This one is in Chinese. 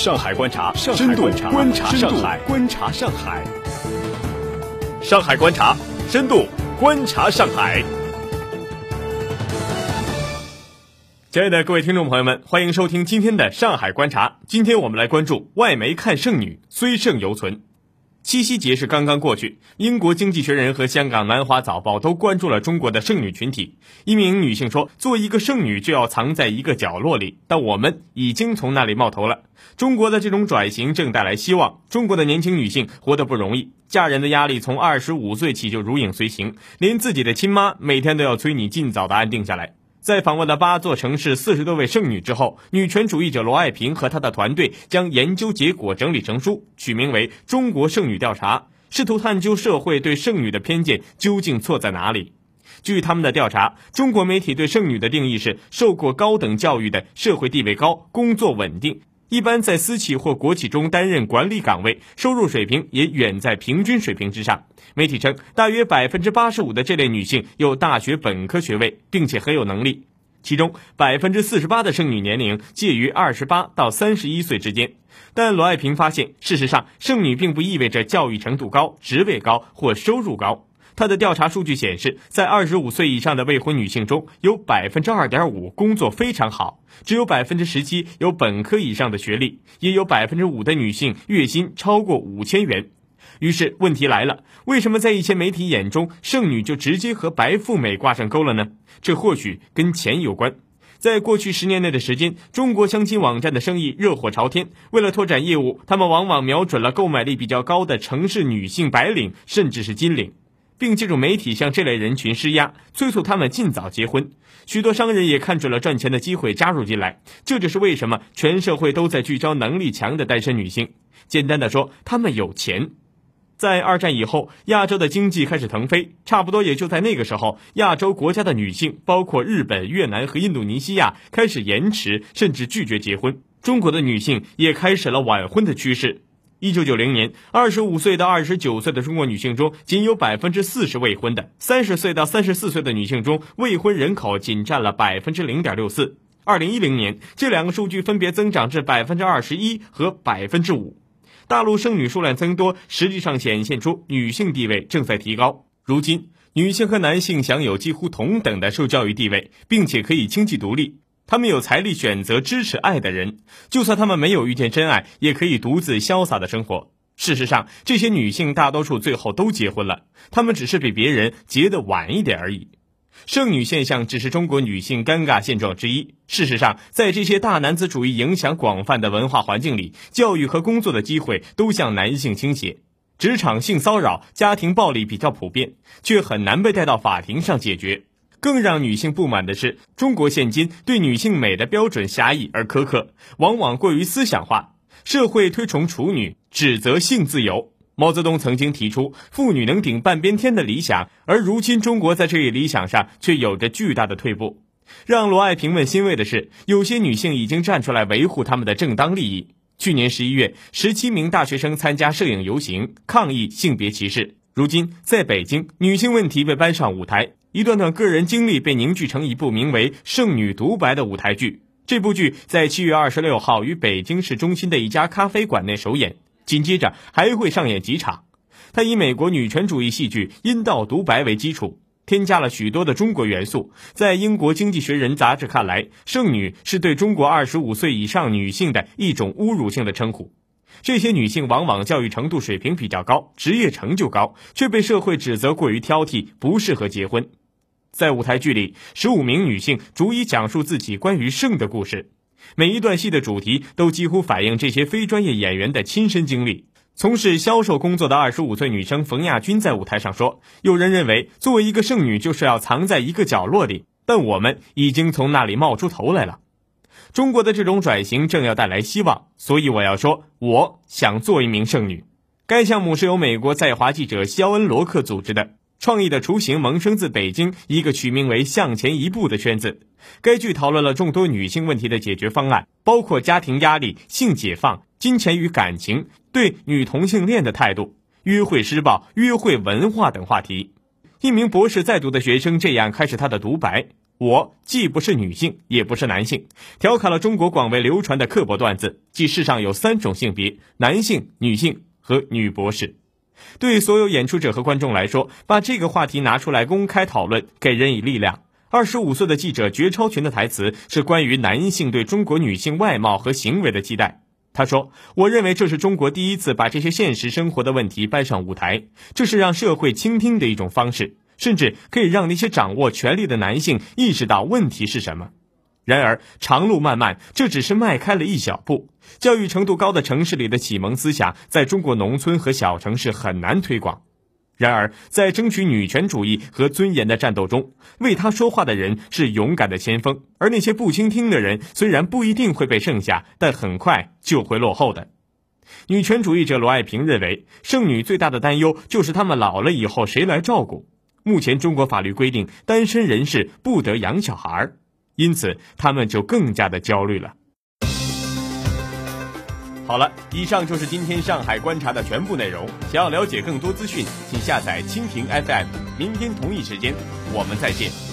上海观察，深度观察上海，观察上海。上海观察，深度观察上海。亲爱的各位听众朋友们，欢迎收听今天的上海观察。今天我们来关注外媒看剩女，虽胜犹存。七夕节是刚刚过去，英国经济学人和香港南华早报都关注了中国的剩女群体。一名女性说：“做一个剩女就要藏在一个角落里，但我们已经从那里冒头了。中国的这种转型正带来希望。中国的年轻女性活得不容易，嫁人的压力从二十五岁起就如影随形，连自己的亲妈每天都要催你尽早的安定下来。”在访问了八座城市四十多位剩女之后，女权主义者罗爱萍和她的团队将研究结果整理成书，取名为《中国剩女调查》，试图探究社会对剩女的偏见究竟错在哪里。据他们的调查，中国媒体对剩女的定义是受过高等教育的、社会地位高、工作稳定。一般在私企或国企中担任管理岗位，收入水平也远在平均水平之上。媒体称，大约百分之八十五的这类女性有大学本科学位，并且很有能力。其中，百分之四十八的剩女年龄介于二十八到三十一岁之间。但罗爱萍发现，事实上，剩女并不意味着教育程度高、职位高或收入高。他的调查数据显示，在二十五岁以上的未婚女性中，有百分之二点五工作非常好，只有百分之十七有本科以上的学历，也有百分之五的女性月薪超过五千元。于是问题来了：为什么在一些媒体眼中，剩女就直接和白富美挂上钩了呢？这或许跟钱有关。在过去十年内的时间，中国相亲网站的生意热火朝天。为了拓展业务，他们往往瞄准了购买力比较高的城市女性白领，甚至是金领。并借助媒体向这类人群施压，催促他们尽早结婚。许多商人也看准了赚钱的机会加入进来。这就是为什么全社会都在聚焦能力强的单身女性。简单的说，他们有钱。在二战以后，亚洲的经济开始腾飞，差不多也就在那个时候，亚洲国家的女性，包括日本、越南和印度尼西亚，开始延迟甚至拒绝结婚。中国的女性也开始了晚婚的趋势。一九九零年，二十五岁到二十九岁的中国女性中，仅有百分之四十未婚的；三十岁到三十四岁的女性中，未婚人口仅占了百分之零点六四。二零一零年，这两个数据分别增长至百分之二十一和百分之五。大陆剩女数量增多，实际上显现出女性地位正在提高。如今，女性和男性享有几乎同等的受教育地位，并且可以经济独立。他们有财力选择支持爱的人，就算他们没有遇见真爱，也可以独自潇洒的生活。事实上，这些女性大多数最后都结婚了，她们只是比别人结得晚一点而已。剩女现象只是中国女性尴尬现状之一。事实上，在这些大男子主义影响广泛的文化环境里，教育和工作的机会都向男性倾斜，职场性骚扰、家庭暴力比较普遍，却很难被带到法庭上解决。更让女性不满的是，中国现今对女性美的标准狭义而苛刻，往往过于思想化。社会推崇处女，指责性自由。毛泽东曾经提出“妇女能顶半边天”的理想，而如今中国在这一理想上却有着巨大的退步。让罗爱萍们欣慰的是，有些女性已经站出来维护她们的正当利益。去年十一月，十七名大学生参加摄影游行，抗议性别歧视。如今，在北京，女性问题被搬上舞台。一段段个人经历被凝聚成一部名为《剩女独白》的舞台剧。这部剧在七月二十六号于北京市中心的一家咖啡馆内首演，紧接着还会上演几场。它以美国女权主义戏剧《阴道独白》为基础，添加了许多的中国元素。在英国《经济学人》杂志看来，“剩女”是对中国二十五岁以上女性的一种侮辱性的称呼。这些女性往往教育程度水平比较高，职业成就高，却被社会指责过于挑剔，不适合结婚。在舞台剧里，十五名女性逐一讲述自己关于性的故事，每一段戏的主题都几乎反映这些非专业演员的亲身经历。从事销售工作的二十五岁女生冯亚军在舞台上说：“有人认为作为一个剩女就是要藏在一个角落里，但我们已经从那里冒出头来了。中国的这种转型正要带来希望，所以我要说，我想做一名剩女。”该项目是由美国在华记者肖恩·罗克组织的。创意的雏形萌生自北京一个取名为“向前一步”的圈子。该剧讨论了众多女性问题的解决方案，包括家庭压力、性解放、金钱与感情、对女同性恋的态度、约会施暴、约会文化等话题。一名博士在读的学生这样开始他的独白：“我既不是女性，也不是男性，调侃了中国广为流传的刻薄段子，即世上有三种性别：男性、女性和女博士。对所有演出者和观众来说，把这个话题拿出来公开讨论，给人以力量。二十五岁的记者绝超群的台词是关于男性对中国女性外貌和行为的期待。他说：“我认为这是中国第一次把这些现实生活的问题搬上舞台，这是让社会倾听的一种方式。”甚至可以让那些掌握权力的男性意识到问题是什么。然而，长路漫漫，这只是迈开了一小步。教育程度高的城市里的启蒙思想，在中国农村和小城市很难推广。然而，在争取女权主义和尊严的战斗中，为他说话的人是勇敢的先锋，而那些不倾听的人，虽然不一定会被剩下，但很快就会落后的。女权主义者罗爱萍认为，剩女最大的担忧就是她们老了以后谁来照顾。目前中国法律规定，单身人士不得养小孩，因此他们就更加的焦虑了。好了，以上就是今天上海观察的全部内容。想要了解更多资讯，请下载蜻蜓 FM。明天同一时间，我们再见。